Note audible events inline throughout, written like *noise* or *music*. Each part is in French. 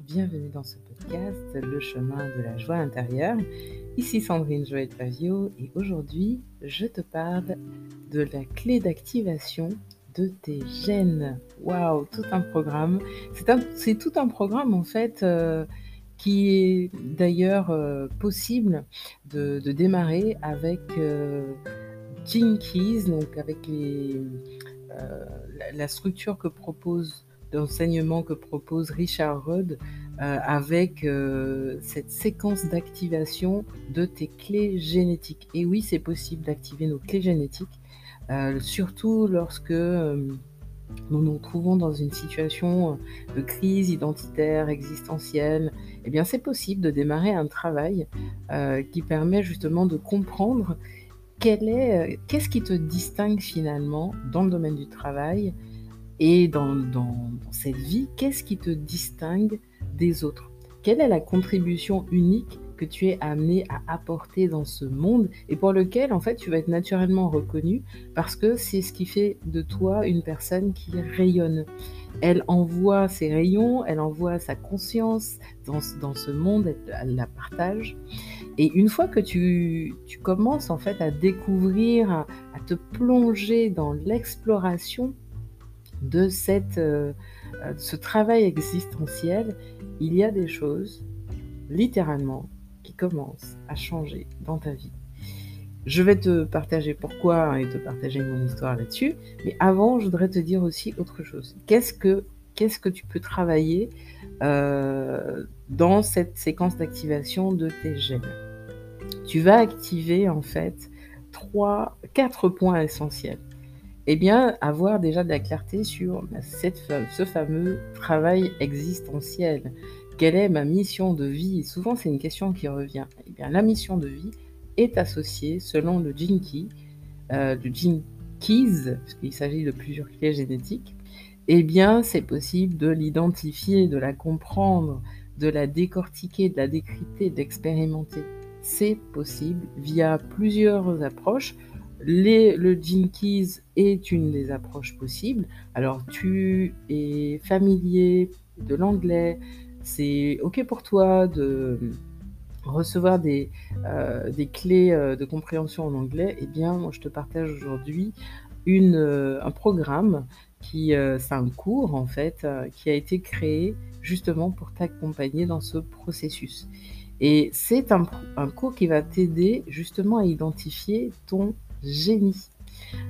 bienvenue dans ce podcast, Le chemin de la joie intérieure. Ici Sandrine Joël Pavio et aujourd'hui je te parle de la clé d'activation de tes gènes. Waouh, tout un programme. C'est tout un programme en fait euh, qui est d'ailleurs euh, possible de, démarrer avec euh, donc avec la, la, structure que propose d'enseignement que propose Richard Rudd euh, avec euh, cette séquence d'activation de tes clés génétiques. Et oui, c'est possible d'activer nos clés génétiques, euh, surtout lorsque nous nous trouvons dans une situation de crise identitaire, existentielle. Eh bien, c'est possible de démarrer un travail qui permet justement de comprendre qu'est-ce qui te distingue finalement dans le domaine du travail et dans, cette vie, qu'est-ce qui te distingue des autres? Quelle est la contribution unique que tu es amené à apporter dans ce monde et pour lequel en fait tu vas être naturellement reconnu parce que c'est ce qui fait de toi une personne qui rayonne? Elle envoie ses rayons, elle envoie sa conscience dans, ce monde, elle, la partage. Et une fois que tu, tu commences en fait à découvrir, à te plonger dans l'exploration de cette, euh, euh, ce travail existentiel, il y a des choses, littéralement, qui commencent à changer dans ta vie. Je vais te partager pourquoi et te partager mon histoire là-dessus, mais avant, je voudrais te dire aussi autre chose. Qu'est-ce que, tu peux travailler euh, dans cette séquence d'activation de tes gènes? Tu vas activer en fait trois, quatre points essentiels eh bien, avoir déjà de la clarté sur cette, ce fameux travail existentiel. Quelle est ma mission de vie? Souvent, c'est une question qui revient. Eh bien, la mission de vie est associée, selon le Key, euh, le Gene Keys, puisqu'il s'agit de plusieurs clés génétiques, eh bien, c'est possible de l'identifier, de la comprendre, de la décortiquer, de la décrypter, d'expérimenter. C'est possible via plusieurs approches le Jinkies est une des approches possibles. Alors, tu es familier de l'anglais, c'est OK pour toi de recevoir des, euh, des clés euh, de compréhension en anglais, eh bien, moi, je te partage aujourd'hui euh, un programme qui, c'est un cours en fait, qui a été créé justement pour t'accompagner dans ce processus. Et c'est un, un cours qui va t'aider justement à identifier ton génie.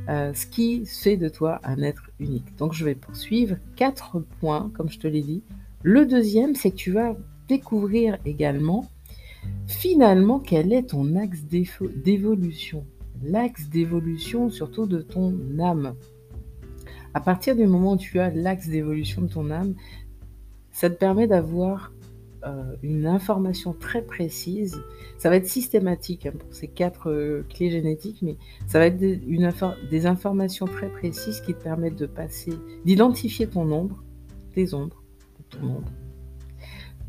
Euh, ce qui fait de toi un être unique. Donc je vais poursuivre quatre points, comme je te l'ai dit. Le deuxième, c'est que tu vas découvrir également finalement quel est ton axe d'évolution. L'axe d'évolution surtout de ton âme. À partir du moment où tu as l'axe d'évolution de ton âme, ça te permet d'avoir une information très précise. Ça va être systématique hein, pour ces quatre euh, clés génétiques, mais ça va être des, une des informations très précises qui te permettent de passer, d'identifier ton ombre, tes ombres, ton ombre,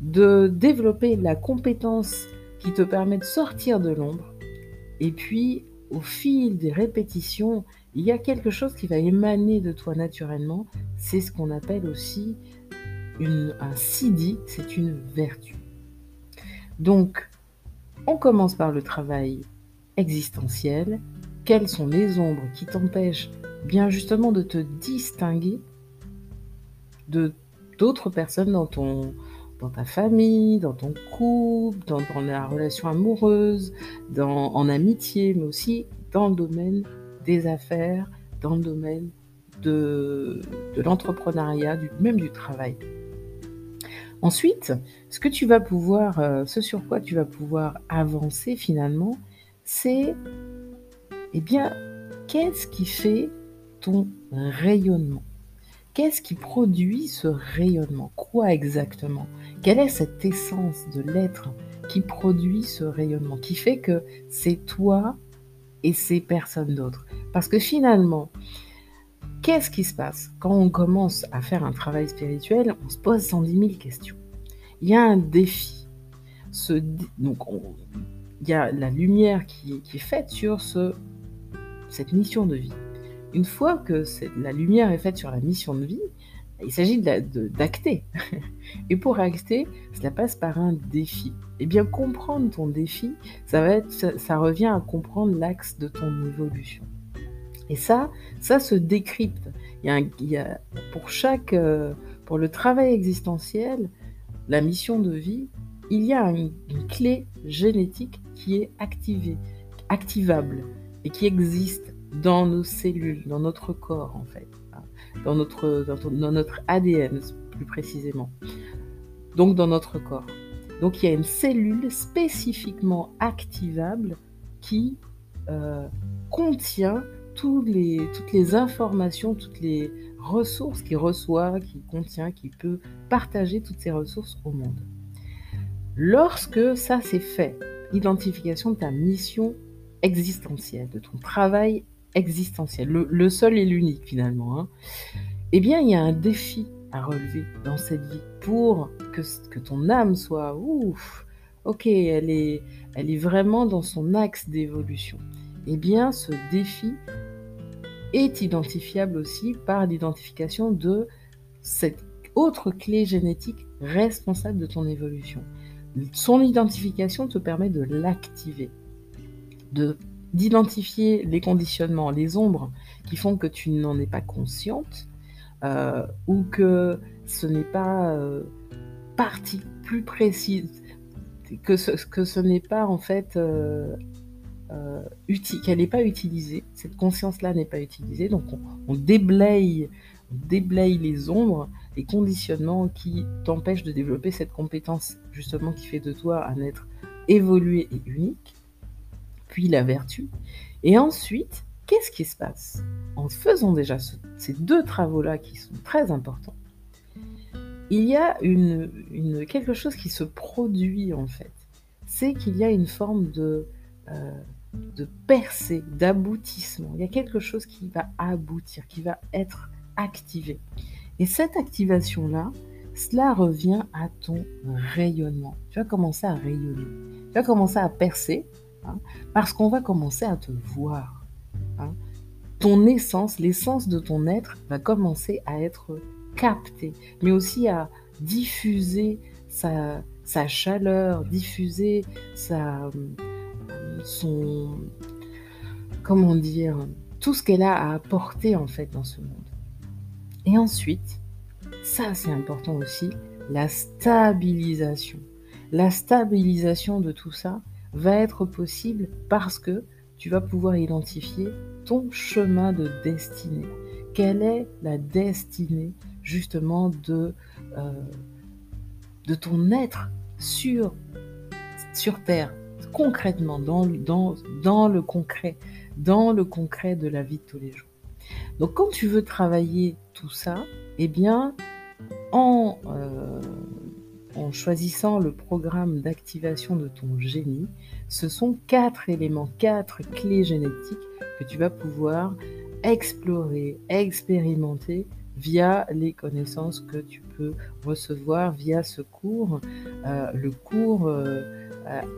de développer la compétence qui te permet de sortir de l'ombre, et puis au fil des répétitions, il y a quelque chose qui va émaner de toi naturellement. C'est ce qu'on appelle aussi un sidi, c'est une vertu. Donc, on commence par le travail existentiel. Quelles sont les ombres qui t'empêchent bien justement de te distinguer de d'autres personnes dans ton dans ta famille, dans ton couple, dans, la relation amoureuse, dans, en amitié, mais aussi dans le domaine des affaires, dans le domaine de, de l'entrepreneuriat, même du travail? Ensuite, ce que tu vas pouvoir, euh, ce sur quoi tu vas pouvoir avancer finalement, c'est, eh bien, qu'est-ce qui fait ton rayonnement? Qu'est-ce qui produit ce rayonnement? Quoi exactement? Quelle est cette essence de l'être qui produit ce rayonnement, qui fait que c'est toi et c'est personne d'autre Parce que finalement, Qu'est-ce qui se passe quand on commence à faire un travail spirituel On se pose 110 000 questions. Il y a un défi. donc, il y a la lumière qui, est faite sur ce, cette mission de vie. Une fois que la lumière est faite sur la mission de vie, Il s'agit d'acter. *laughs* Et pour acter, cela passe par un défi. Eh bien, comprendre ton défi, ça, revient à comprendre l'axe de ton évolution. Et ça, ça se décrypte. Il y a, pour chaque, euh, pour le travail existentiel, la mission de vie, il y a une, clé génétique qui est activée, activable et qui existe dans nos cellules, dans notre corps en fait, hein, dans notre, dans, notre ADN plus précisément, donc dans notre corps. Donc il y a une cellule spécifiquement activable qui euh, contient les, toutes les informations, toutes les ressources qu'il reçoit, qu'il contient, qu'il peut partager toutes ces ressources au monde. Lorsque ça c'est fait, l'identification de ta mission existentielle, de ton travail existentiel, le, seul et l'unique finalement, hein, eh bien il y a un défi à relever dans cette vie pour que, que ton âme soit ouf, ok, elle est, elle est vraiment dans son axe d'évolution. Eh bien, ce défi, est identifiable aussi par l'identification de cette autre clé génétique responsable de ton évolution. Son identification te permet de l'activer, de d'identifier les conditionnements, les ombres qui font que tu n'en es pas consciente euh, ou que ce n'est pas euh, partie plus précise, que ce, que ce n'est pas en fait euh, euh, qu'elle n'est pas utilisée, cette conscience-là n'est pas utilisée, donc on, déblaye, déblaye les ombres, les conditionnements qui t'empêchent de développer cette compétence justement qui fait de toi un être évolué et unique, puis la vertu. Et ensuite, qu'est-ce qui se passe? En faisant déjà ces deux travaux-là qui sont très importants, il y a quelque chose qui se produit en fait. C'est qu'il y a une forme de, euh, de percée, d'aboutissement. Il y a quelque chose qui va aboutir, qui va être activé. Et cette activation-là, cela revient à ton rayonnement. Tu vas commencer à rayonner. Tu vas commencer à percer hein, parce qu'on va commencer à te voir. Hein. Ton essence, l'essence de ton être va commencer à être captée, mais aussi à diffuser sa, sa chaleur, diffuser sa, son, comment dire, tout ce qu'elle a à apporter en fait dans ce monde. Et ensuite, ça c'est important aussi, la stabilisation. La stabilisation de tout ça va être possible parce que tu vas pouvoir identifier ton chemin de destinée. Quelle est la destinée justement de, euh, ton être sur Terre, concrètement, dans, le concret, dans le concret de la vie de tous les jours. Donc quand tu veux travailler tout ça, eh bien, en, euh, en choisissant le programme d'activation de ton génie, ce sont quatre éléments, quatre clés génétiques que tu vas pouvoir explorer, expérimenter via les connaissances que tu peux recevoir via ce cours, euh, le cours euh,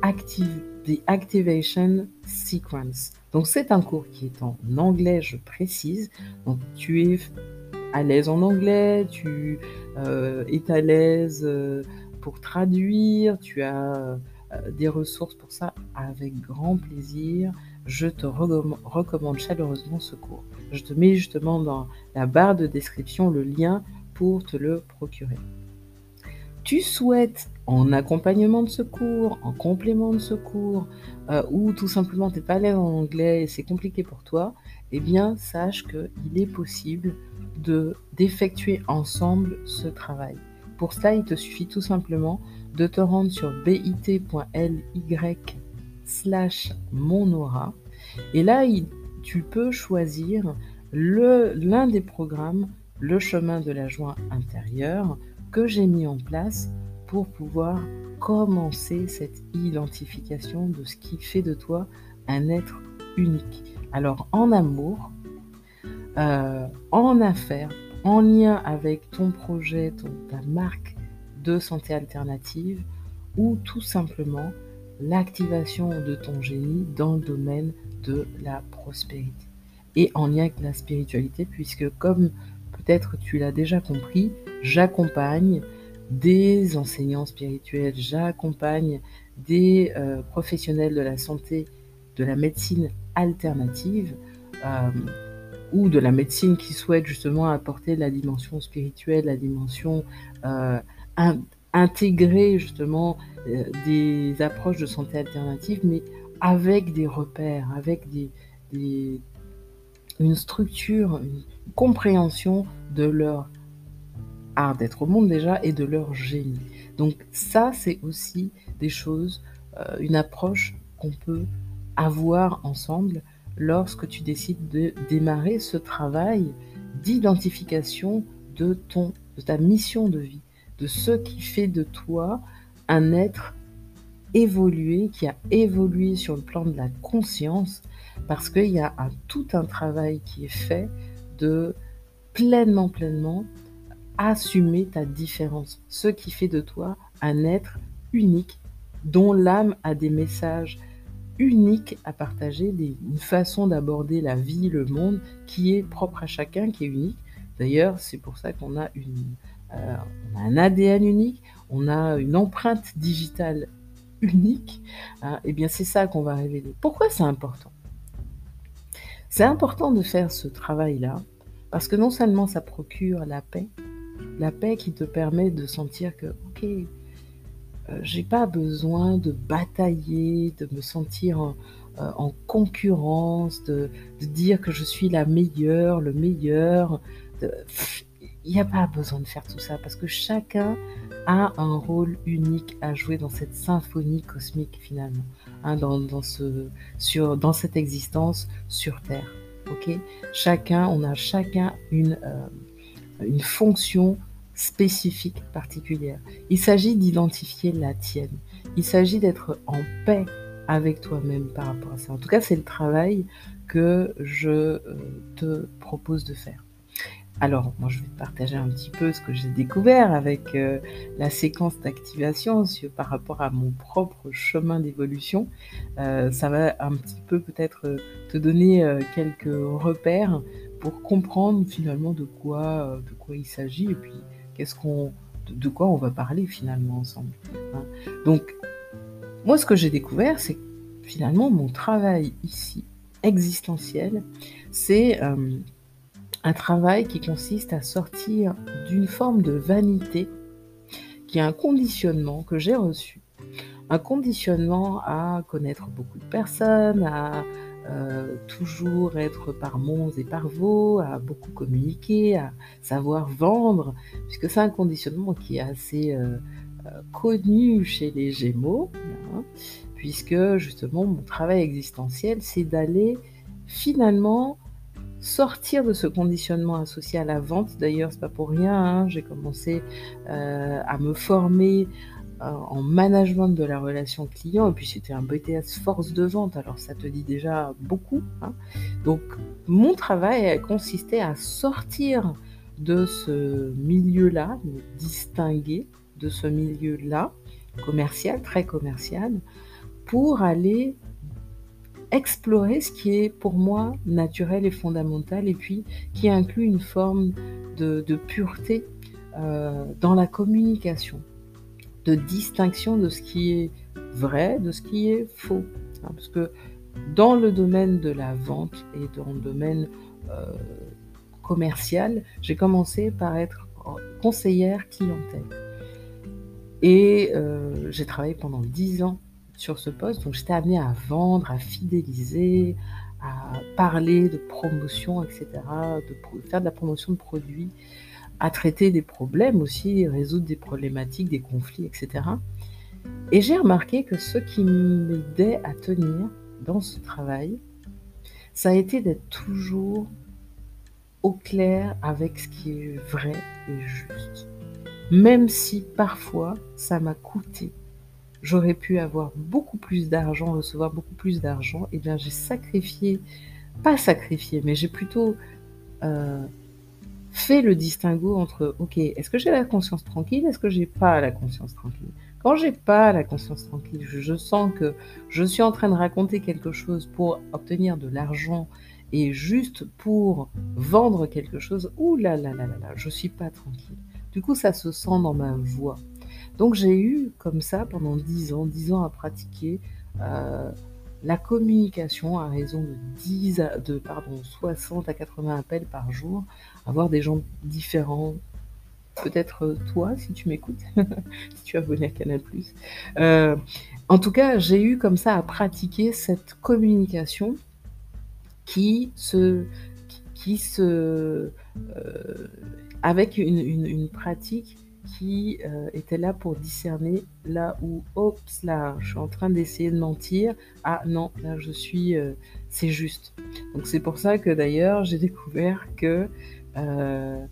active, The Activation Sequence. Donc c'est un cours qui est en anglais, je précise. Donc tu es à l'aise en anglais, tu euh, es à l'aise euh, pour traduire, tu as des ressources pour ça avec grand plaisir. Je te recommande chaleureusement ce cours. Je te mets justement dans la barre de description le lien pour te le procurer. Tu souhaites en accompagnement de secours, en complément de secours, euh, ou tout simplement tu n'es pas à en anglais et c'est compliqué pour toi, eh bien sache qu'il est possible de d'effectuer ensemble ce travail. Pour cela, il te suffit tout simplement de te rendre sur bit.ly slash monaura et là tu peux choisir l'un des programmes, le chemin de la joie intérieure, que j'ai mis en place pour pouvoir commencer cette identification de ce qui fait de toi un être unique. Alors en amour, euh, en affaires, en lien avec ton projet, ta marque de santé alternative ou tout simplement l'activation de ton génie dans le domaine de la prospérité et en lien avec la spiritualité puisque comme peut-être tu l'as déjà compris, j'accompagne des enseignants spirituels, j'accompagne des euh, professionnels de la santé, de la médecine alternative euh, ou de la médecine qui souhaite justement apporter la dimension spirituelle, la dimension euh, intégrer justement des approches de santé alternative, mais avec des repères, avec des, une structure, une compréhension de leur d'être au monde déjà et de leur génie. Donc ça, c'est aussi des choses, euh, une approche qu'on peut avoir ensemble lorsque tu décides de démarrer ce travail d'identification de ton de ta mission de vie, de ce qui fait de toi un être évolué, qui a évolué sur le plan de la conscience, parce qu'il y a un, tout un travail qui est fait de pleinement, pleinement assumer ta différence, ce qui fait de toi un être unique, dont l'âme a des messages uniques à partager, une façon d'aborder la vie, le monde, qui est propre à chacun, qui est unique. D'ailleurs, c'est pour ça qu'on a, euh, un ADN unique, on a une empreinte digitale unique. Hein. Eh bien, c'est ça qu'on va révéler. Pourquoi c'est important? C'est important de faire ce travail-là parce que non seulement ça procure la paix, la paix qui te permet de sentir que, ok, euh, j'ai pas besoin de batailler, de me sentir en, euh, concurrence, de, dire que je suis la meilleure, le meilleur. Il n'y a pas besoin de faire tout ça parce que chacun a un rôle unique à jouer dans cette symphonie cosmique finalement, hein, dans, ce, sur, dans cette existence sur Terre. ok? Chacun, on a chacun une, euh, une fonction spécifique, particulière. Il s'agit d'identifier la tienne. Il s'agit d'être en paix avec toi-même par rapport à ça. En tout cas, c'est le travail que je euh, te propose de faire. Alors, moi, je vais te partager un petit peu ce que j'ai découvert avec euh, la séquence d'activation par rapport à mon propre chemin d'évolution. Euh, ça va un petit peu peut-être te donner quelques repères pour comprendre finalement de quoi, de quoi il s'agit et puis qu'on, de quoi on va parler finalement ensemble. Hein. Donc, moi, ce que j'ai découvert, c'est finalement, mon travail ici, existentiel, c'est euh, un travail qui consiste à sortir d'une forme de vanité, qui est un conditionnement que j'ai reçu. Conditionnement à connaître beaucoup de personnes, à euh, toujours être par monts et par vaux, à beaucoup communiquer, à savoir vendre, puisque c'est un conditionnement qui est assez euh, euh, connu chez les Gémeaux, hein, puisque justement mon travail existentiel, c'est d'aller finalement sortir de ce conditionnement associé à la vente. D'ailleurs, c'est pas pour rien. Hein, j'ai commencé à me former en management de la relation client, et puis c'était un BTS force de vente, alors ça te dit déjà beaucoup. Hein. Donc mon travail a consisté à sortir de ce milieu-là, me distinguer de ce milieu-là, commercial, très commercial, pour aller explorer ce qui est pour moi naturel et fondamental, et puis qui inclut une forme de, pureté euh, dans la communication de distinction de ce qui est vrai, de ce qui est faux. Hein, parce que dans le domaine de la vente et dans le domaine euh, commercial, j'ai commencé par être conseillère clientèle. Et euh, j'ai travaillé pendant 10 ans sur ce poste, donc j'étais amenée à vendre, à fidéliser, à parler de promotion, etc., de faire de la promotion de produits à traiter des problèmes aussi, résoudre des problématiques, des conflits, etc. Et j'ai remarqué que ce qui m'aidait à tenir dans ce travail, ça a été d'être toujours au clair avec ce qui est vrai et juste. Même si parfois ça m'a coûté. J'aurais pu avoir beaucoup plus d'argent, recevoir beaucoup plus d'argent. Et eh bien j'ai sacrifié, pas sacrifié, mais j'ai plutôt euh, fais le distinguo entre, ok, est-ce que j'ai la conscience tranquille, est-ce que j'ai pas la conscience tranquille? Quand j'ai pas la conscience tranquille, je, sens que je suis en train de raconter quelque chose pour obtenir de l'argent et juste pour vendre quelque chose, ouh là là là là là, je suis pas tranquille. Du coup, ça se sent dans ma voix. Donc j'ai eu comme ça pendant 10 ans, 10 ans à pratiquer euh, la communication à raison de 10 de pardon 60 à 80 appels par jour, avoir des gens différents. Peut-être euh, toi, si tu m'écoutes, *laughs* si tu es abonné à Canal+. Euh, en tout cas, j'ai eu comme ça à pratiquer cette communication qui se, qui se, euh, avec une, pratique qui euh, était là pour discerner là où, oups, là, je suis en train d'essayer de mentir. Ah non, là, je suis, euh, c'est juste. Donc c'est pour ça que d'ailleurs, j'ai découvert que euh,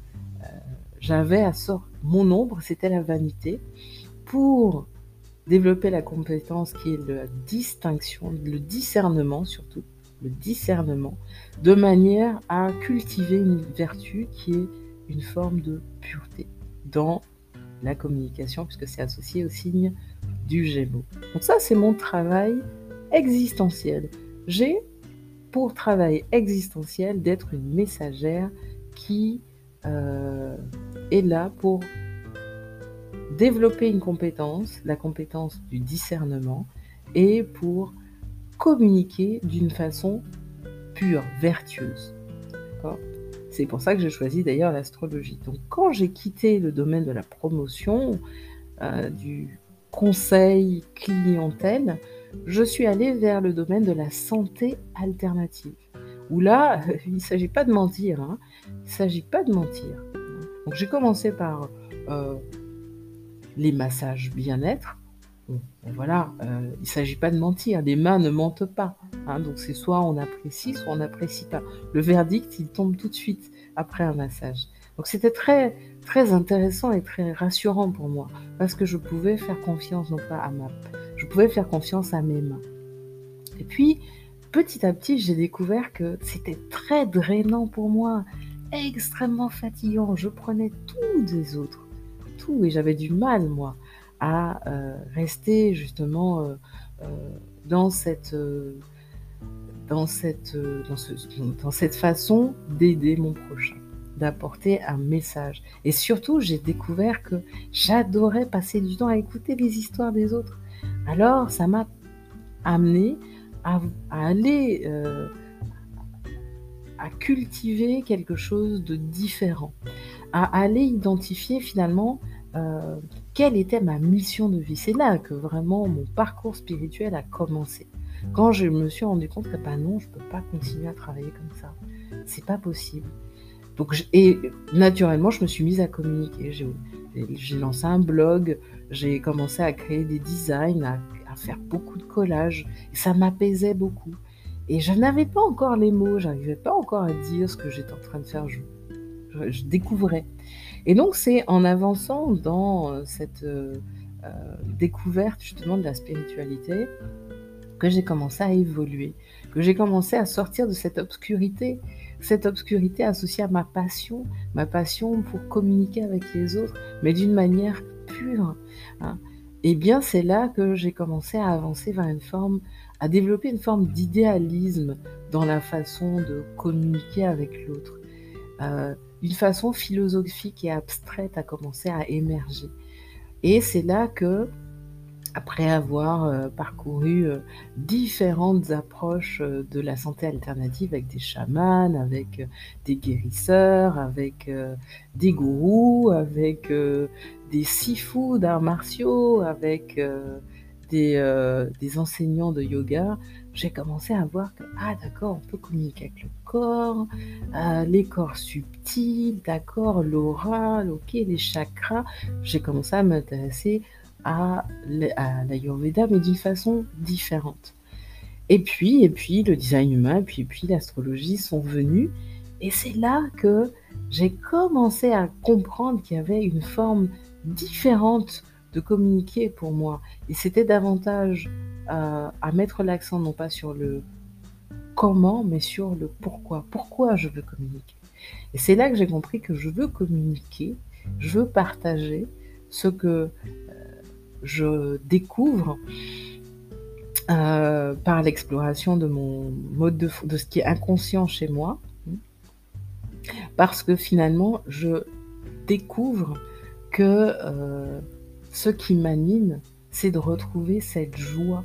j'avais à sort mon ombre, c'était la vanité, pour développer la compétence qui est la distinction, le discernement surtout, le discernement, de manière à cultiver une vertu qui est une forme de pureté dans la communication, puisque c'est associé au signe du Gémeaux. Donc ça, c'est mon travail existentiel. J'ai pour travail existentiel d'être une messagère qui euh, est là pour développer une compétence, la compétence du discernement, et pour communiquer d'une façon pure, vertueuse. C'est pour ça que j'ai choisi d'ailleurs l'astrologie. Donc quand j'ai quitté le domaine de la promotion, euh, du conseil clientèle, je suis allée vers le domaine de la santé alternative. Où là, *laughs* il ne s'agit pas de mentir. Hein. Il ne s'agit pas de mentir. Donc j'ai commencé par euh, les massages bien-être. Voilà, euh, il ne s'agit pas de mentir. Les mains ne mentent pas. Hein. donc c'est soit on apprécie, soit on n'apprécie pas. Le verdict, il tombe tout de suite après un massage. Donc c'était très très intéressant et très rassurant pour moi parce que je pouvais faire confiance non pas à ma, je pouvais faire confiance à mes mains. Et puis petit à petit, j'ai découvert que c'était très drainant pour moi, extrêmement fatigant. Je prenais tout des autres, tout et j'avais du mal moi à euh, rester justement euh, euh, dans cette dans cette, dans, ce, dans cette façon d'aider mon prochain, d'apporter un message. Et surtout, j'ai découvert que j'adorais passer du temps à écouter les histoires des autres. Alors, ça m'a amené à, aller, à cultiver quelque chose de différent, à aller identifier finalement quelle était ma mission de vie. C'est là que vraiment mon parcours spirituel a commencé. Quand je me suis rendu compte que bah non, je peux pas continuer à travailler comme ça. C'est pas possible. Donc, et naturellement, je me suis mise à communiquer. J'ai lancé un blog, j'ai commencé à créer des designs, à, faire beaucoup de collages. Et ça m'apaisait beaucoup. Et je n'avais pas encore les mots, j'arrivais pas encore à dire ce que j'étais en train de faire. Je, découvrais. Et donc, c'est en avançant dans euh, cette euh, euh, découverte justement de la spiritualité que j'ai commencé à évoluer, que j'ai commencé à sortir de cette obscurité, cette obscurité associée à ma passion, ma passion pour communiquer avec les autres, mais d'une manière pure. Hein. Et bien, c'est là que j'ai commencé à avancer vers une forme, à développer une forme d'idéalisme dans la façon de communiquer avec l'autre. Une façon philosophique et abstraite a commencé à émerger. Et c'est là que après avoir euh, parcouru euh, différentes approches euh, de la santé alternative avec des chamans, avec des guérisseurs, avec des gourous, avec des sifus d'arts martiaux, avec des, enseignants de yoga, j'ai commencé à voir que, ah d'accord, on peut communiquer avec le corps, les corps subtils, d'accord, l'aura, ok, les chakras. J'ai commencé à m'intéresser à l'Ayurveda, mais d'une façon différente. Et puis, et puis le design humain, puis, puis l'astrologie sont venus. Et c'est là que j'ai commencé à comprendre qu'il y avait une forme différente de communiquer pour moi. Et c'était davantage euh, à mettre l'accent non pas sur le comment, mais sur le pourquoi. Pourquoi je veux communiquer. Et c'est là que j'ai compris que je veux communiquer, je veux partager ce que je découvre euh, par l'exploration de mon mode de de ce qui est inconscient chez moi. Parce que finalement, je découvre que, euh, ce qui m'anime, c'est de retrouver cette joie,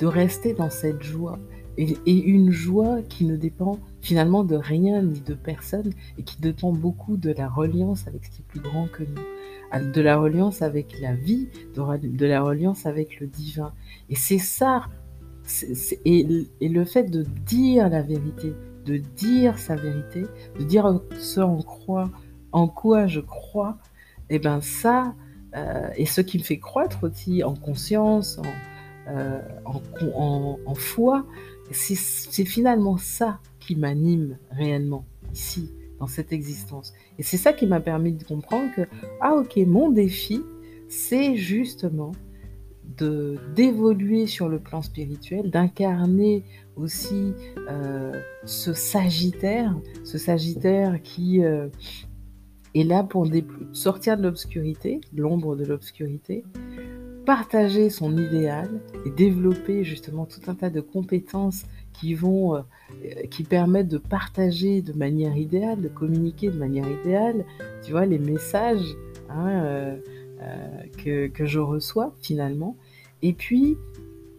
de rester dans cette joie. Et une joie qui ne dépend finalement de rien ni de personne et qui dépend beaucoup de la reliance avec ce qui est plus grand que nous, de la reliance avec la vie, de la reliance avec le divin. Et c'est ça et, le fait de dire la vérité, de dire sa vérité, de dire ce en quoi, en quoi je crois, et eh ben ça, euh, et ce qui me fait croître aussi en conscience, en, euh, en, foi, c'est finalement ça qui m'anime réellement ici, dans cette existence. Et c'est ça qui m'a permis de comprendre que, ah ok, mon défi, c'est justement de d'évoluer sur le plan spirituel, d'incarner aussi euh, ce Sagittaire, ce Sagittaire qui euh, est là pour sortir de l'obscurité, l'ombre de l'obscurité, partager son idéal et développer justement tout un tas de compétences qui vont, euh, qui permettent de partager de manière idéale, de communiquer de manière idéale, tu vois, les messages. Hein, euh, que, je reçois finalement. Et puis,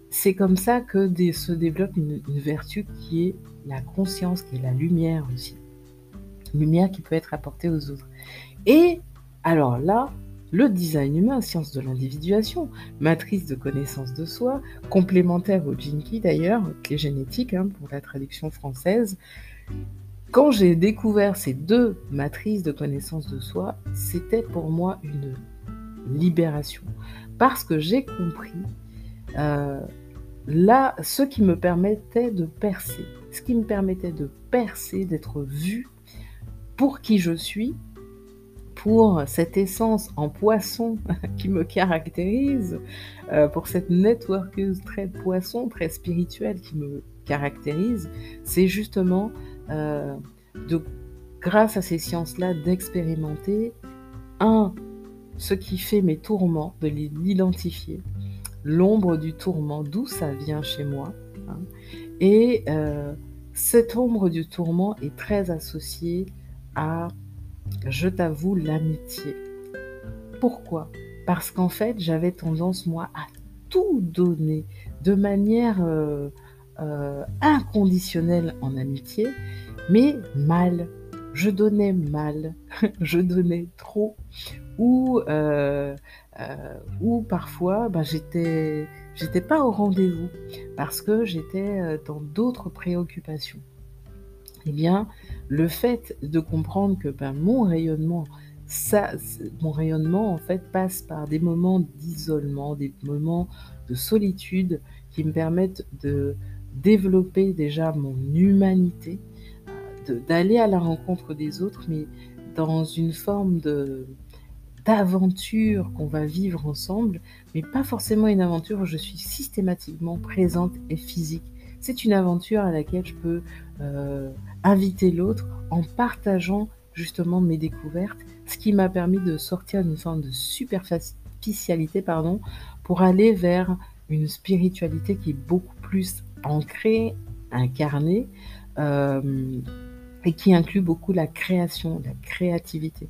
c'est comme ça que se développe une, vertu qui est la conscience, qui est la lumière aussi. Lumière qui peut être apportée aux autres. Et alors là, le design humain, science de l'individuation, matrice de connaissance de soi, complémentaire au Jinki d'ailleurs, est génétique hein, pour la traduction française. Quand j'ai découvert ces deux matrices de connaissance de soi, c'était pour moi une libération. Parce que j'ai compris euh, là ce qui me permettait de percer, ce qui me permettait de percer, d'être vu pour qui je suis, pour cette essence en poisson *laughs* qui me caractérise, euh, pour cette networkeuse très poisson, très spirituelle qui me caractérise, c'est justement euh, grâce à ces sciences-là, d'expérimenter un ce qui fait mes tourments, de l'identifier, l'ombre du tourment, d'où ça vient chez moi. Hein. Et euh, cette ombre du tourment est très associée à, je t'avoue, l'amitié. Pourquoi? Parce qu'en fait, j'avais tendance, moi, à tout donner de manière euh, euh, inconditionnelle en amitié, mais mal. Je donnais mal, *laughs* je donnais trop, ou, euh, ou parfois ben, j'étais pas au rendez-vous parce que j'étais dans d'autres préoccupations. Eh bien, le fait de comprendre que ben, mon rayonnement, ça, mon rayonnement en fait passe par des moments d'isolement, des moments de solitude qui me permettent de développer déjà mon humanité, d'aller à la rencontre des autres, mais dans une forme d'aventure qu'on va vivre ensemble, mais pas forcément une aventure où je suis systématiquement présente et physique. C'est une aventure à laquelle je peux euh, inviter l'autre en partageant justement mes découvertes, ce qui m'a permis de sortir d'une forme de superficialité pardon, pour aller vers une spiritualité qui est beaucoup plus ancrée, incarnée, euh, et qui inclut beaucoup la création, la créativité.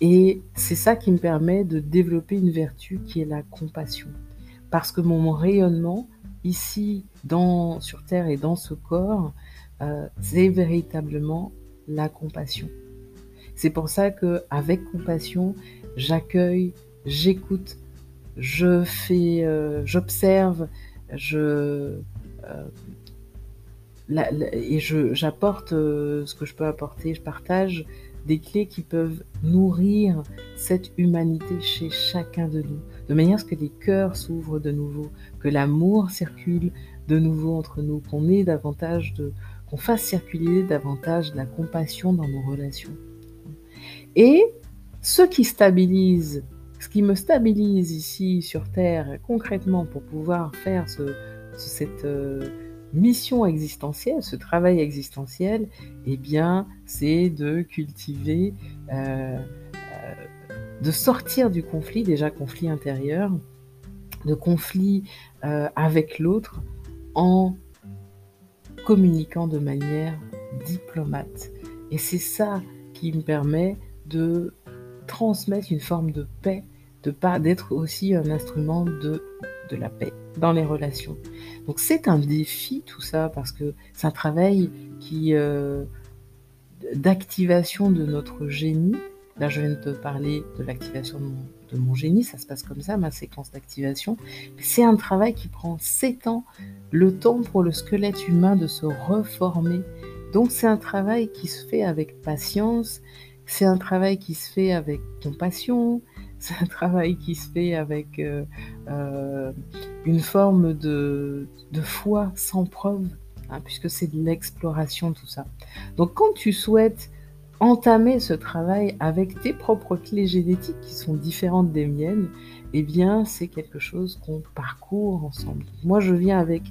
Et c'est ça qui me permet de développer une vertu qui est la compassion. Parce que mon rayonnement, ici, dans, sur Terre et dans ce corps, euh, c'est véritablement la compassion. C'est pour ça que avec compassion, j'accueille, j'écoute, je fais, euh, j'observe, je euh, et j'apporte ce que je peux apporter, je partage des clés qui peuvent nourrir cette humanité chez chacun de nous, de manière à ce que les cœurs s'ouvrent de nouveau, que l'amour circule de nouveau entre nous, qu'on ait davantage qu'on fasse circuler davantage de la compassion dans nos relations. Et ce qui stabilise, ce qui me stabilise ici sur Terre concrètement pour pouvoir faire ce, cette euh, mission existentielle, ce travail existentiel, eh bien, c'est de cultiver, euh, euh, de sortir du conflit, déjà conflit intérieur, de conflit euh, avec l'autre en communiquant de manière diplomate. Et c'est ça qui me permet de transmettre une forme de paix, de pas d'être aussi un instrument de, de la paix dans les relations. Donc c'est un défi tout ça parce que c'est un travail qui euh, d'activation de notre génie. Là, je viens de te parler de l'activation de, mon, génie, ça se passe comme ça, ma séquence d'activation. C'est un travail qui prend 7 ans, le temps pour le squelette humain de se reformer. Donc c'est un travail qui se fait avec patience, c'est un travail qui se fait avec compassion, c'est un travail qui se fait avec euh, euh, une forme de, de, foi sans preuve, hein, puisque c'est de l'exploration tout ça. Donc quand tu souhaites entamer ce travail avec tes propres clés génétiques qui sont différentes des miennes, eh bien c'est quelque chose qu'on parcourt ensemble. Moi je viens avec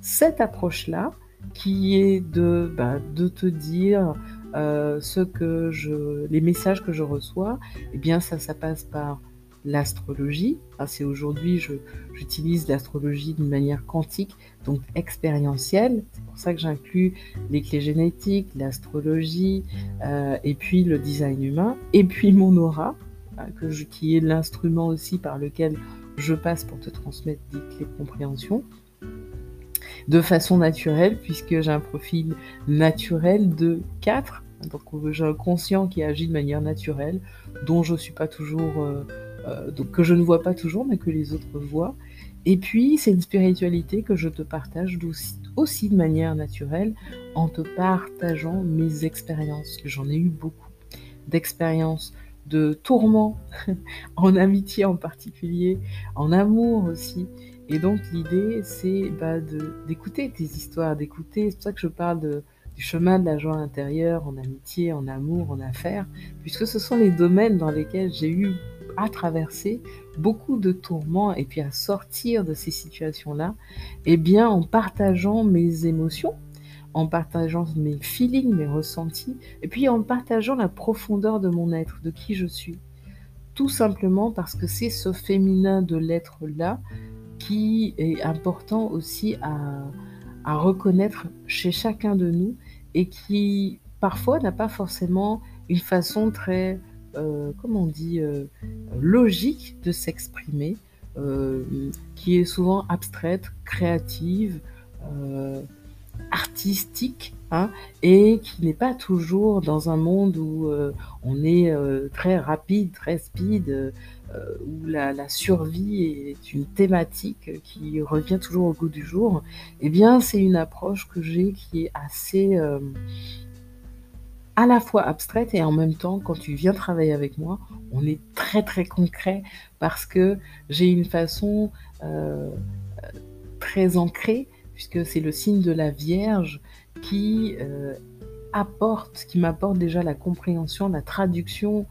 cette approche-là qui est de, bah, de te dire euh, ce que je, les messages que je reçois, eh bien ça, ça passe par l'astrologie. c'est aujourd'hui, j'utilise l'astrologie d'une manière quantique, donc expérientielle. C'est pour ça que j'inclus les clés génétiques, l'astrologie, euh, et puis le design humain, et puis mon aura, hein, que qui est l'instrument aussi par lequel je passe pour te transmettre des clés de compréhension de façon naturelle, puisque j'ai un profil naturel de 4. Donc j'ai un conscient qui agit de manière naturelle, dont je suis pas toujours, euh, donc que je ne vois pas toujours, mais que les autres voient. Et puis c'est une spiritualité que je te partage aussi, de manière naturelle, en te partageant mes expériences, que j'en ai eu beaucoup d'expériences de tourments, *laughs* en amitié en particulier, en amour aussi, et donc l'idée, c'est bah, d'écouter tes histoires, d'écouter, c'est pour ça que je parle du chemin de la joie intérieure, en amitié, en amour, en affaires, puisque ce sont les domaines dans lesquels j'ai eu à traverser beaucoup de tourments et puis à sortir de ces situations-là, eh bien en partageant mes émotions, en partageant mes feelings, mes ressentis, et puis en partageant la profondeur de mon être, de qui je suis. Tout simplement parce que c'est ce féminin de l'être-là qui est important aussi à, reconnaître chez chacun de nous et qui parfois n'a pas forcément une façon très, comment on dit, euh, logique de s'exprimer, euh, qui est souvent abstraite, créative, artistique, hein, et qui n'est pas toujours dans un monde où on est très rapide, très speed, euh, où la, survie est une thématique qui revient toujours au goût du jour, eh bien, c'est une approche que j'ai qui est assez euh, à la fois abstraite et en même temps, quand tu viens travailler avec moi, on est très très concret parce que j'ai une façon euh, très ancrée, puisque c'est le signe de la Vierge qui apporte, qui m'apporte déjà la compréhension, la traduction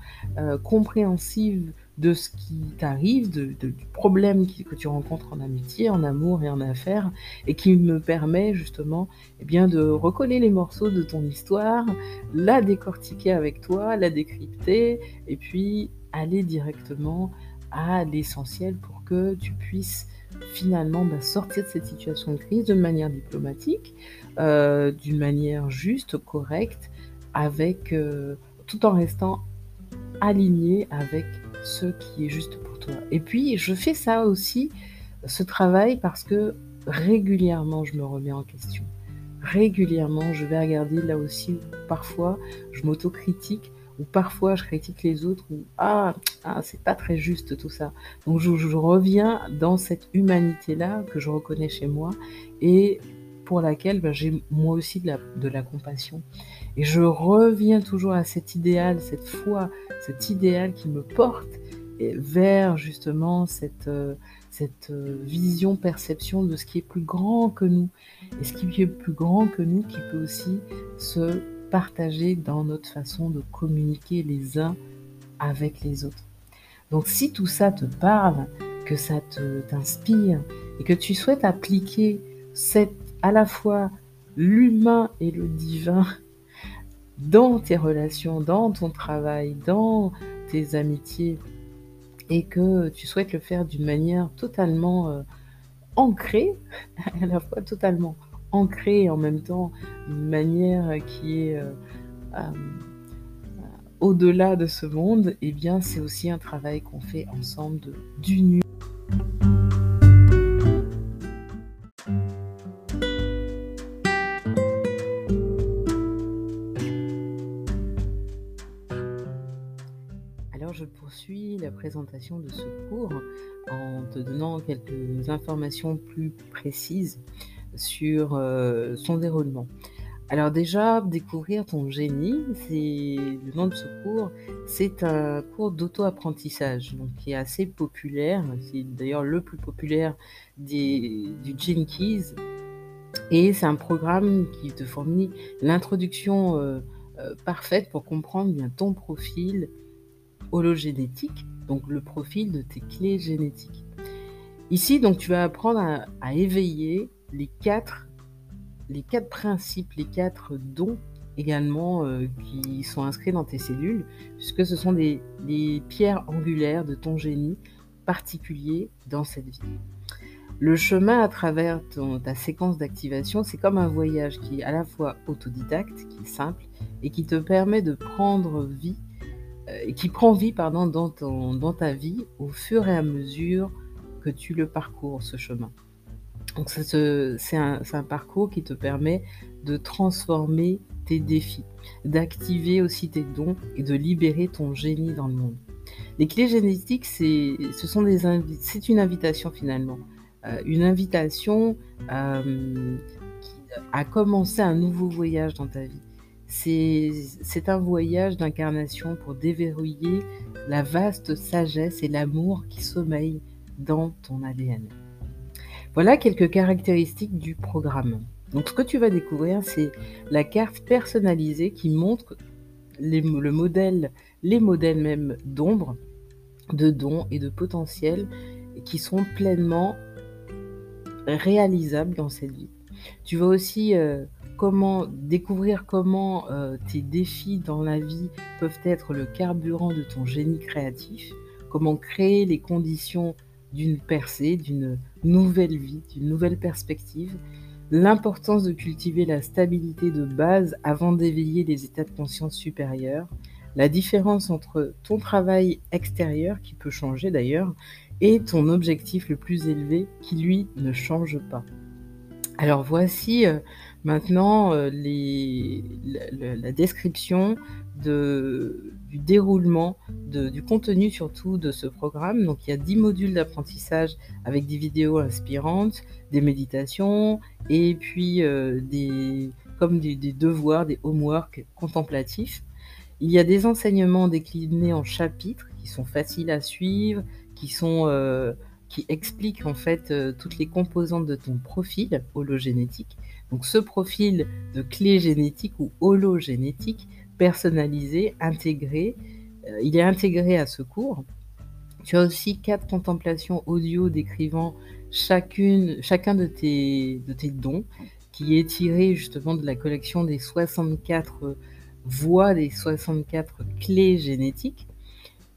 compréhensive de ce qui t'arrive, de, du problème que tu rencontres en amitié, en amour et en affaires, et qui me permet justement eh bien, de recoller les morceaux de ton histoire, la décortiquer avec toi, la décrypter, et puis aller directement à l'essentiel pour que tu puisses finalement bah, sortir de cette situation de crise de manière diplomatique, euh, d'une manière juste, correcte, avec, euh, tout en restant aligné avec ce qui est juste pour toi. Et puis, je fais ça aussi, ce travail, parce que régulièrement, je me remets en question. Régulièrement, je vais regarder là aussi, parfois, je m'autocritique, ou parfois je critique les autres, ou ah, ah c'est pas très juste tout ça. Donc je, reviens dans cette humanité-là que je reconnais chez moi et pour laquelle ben, j'ai moi aussi de la, de la compassion. Et je reviens toujours à cet idéal, cette foi, cet idéal qui me porte vers justement cette, euh, euh, vision, perception de ce qui est plus grand que nous. Et ce qui est plus grand que nous qui peut aussi se partager dans notre façon de communiquer les uns avec les autres. Donc si tout ça te parle, que ça t'inspire et que tu souhaites appliquer cette, à la fois l'humain et le divin dans tes relations, dans ton travail, dans tes amitiés, et que tu souhaites le faire d'une manière totalement euh, ancrée, *laughs* à la fois totalement ancrée et en même temps une manière qui est euh, euh, au-delà de ce monde, eh bien c'est aussi un travail qu'on fait ensemble d'union. Je poursuis la présentation de ce cours en te donnant quelques informations plus précises sur euh, son déroulement. Alors déjà, découvrir ton génie, c'est le nom de ce cours, c'est un cours d'auto-apprentissage, donc qui est assez populaire, c'est d'ailleurs le plus populaire des, du Gene Keys, et c'est un programme qui te fournit l'introduction euh, euh, parfaite pour comprendre bien ton profil hologénétique, donc le profil de tes clés génétiques. Ici, donc, tu vas apprendre à, éveiller les quatre, les quatre principes, les quatre dons également euh, qui sont inscrits dans tes cellules, puisque ce sont des, pierres angulaires de ton génie particulier dans cette vie. Le chemin à travers ta séquence d'activation, c'est comme un voyage qui est à la fois autodidacte, qui est simple, et qui te permet de prendre vie, qui prend vie pardon, dans, dans ta vie au fur et à mesure que tu le parcours, ce chemin. Donc c'est un, parcours qui te permet de transformer tes défis, d'activer aussi tes dons et de libérer ton génie dans le monde. Les clés génétiques, c'est une invitation finalement, euh, une invitation euh, à commencer un nouveau voyage dans ta vie. C'est un voyage d'incarnation pour déverrouiller la vaste sagesse et l'amour qui sommeillent dans ton ADN. Voilà quelques caractéristiques du programme. Donc ce que tu vas découvrir, c'est la carte personnalisée qui montre les, le modèle, les modèles même d'ombre, de dons et de potentiel qui sont pleinement réalisables dans cette vie. Tu vas aussi euh, comment découvrir comment euh, tes défis dans la vie peuvent être le carburant de ton génie créatif, comment créer les conditions d'une percée, d'une nouvelle vie, d'une nouvelle perspective, l'importance de cultiver la stabilité de base avant d'éveiller les états de conscience supérieurs, la différence entre ton travail extérieur, qui peut changer d'ailleurs, et ton objectif le plus élevé, qui lui ne change pas. Alors voici euh, maintenant euh, la, description du déroulement, du contenu surtout de ce programme. Donc il y a 10 modules d'apprentissage avec des vidéos inspirantes, des méditations et puis euh, des, comme des, devoirs, des homework contemplatifs. Il y a des enseignements déclinés en chapitres qui sont faciles à suivre, qui sont euh, qui expliquent en fait toutes les composantes de ton profil hologénétique. Donc ce profil de clé génétique ou hologénétique personnalisé, intégré. Euh, il est intégré à ce cours. Tu as aussi quatre contemplations audio décrivant chacune, chacun de tes, de tes dons, qui est tiré justement de la collection des 64 voix, des 64 clés génétiques.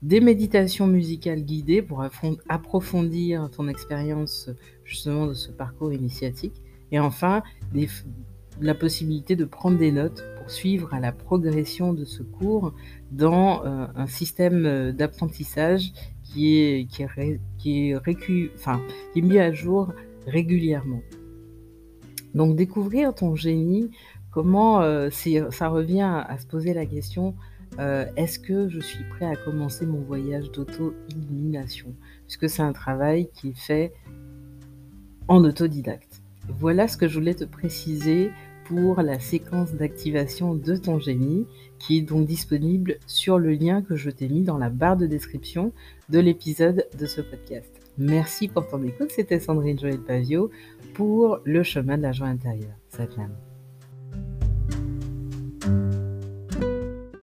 Des méditations musicales guidées pour approfondir ton expérience justement de ce parcours initiatique. Et enfin, la possibilité de prendre des notes pour suivre la progression de ce cours dans euh, un système euh, d'apprentissage qui est, qui est, qui est, enfin, qui est mis à jour régulièrement. Donc découvrir ton génie, comment euh, ça revient à, se poser la question est-ce que je suis prêt à commencer mon voyage d'auto-illumination? Puisque c'est un travail qui est fait en autodidacte. Voilà ce que je voulais te préciser pour la séquence d'activation de ton génie qui est donc disponible sur le lien que je t'ai mis dans la barre de description de l'épisode de ce podcast. Merci pour ton écoute, c'était Sandrine Joël Pavio pour le chemin de la joie intérieure. Satnam.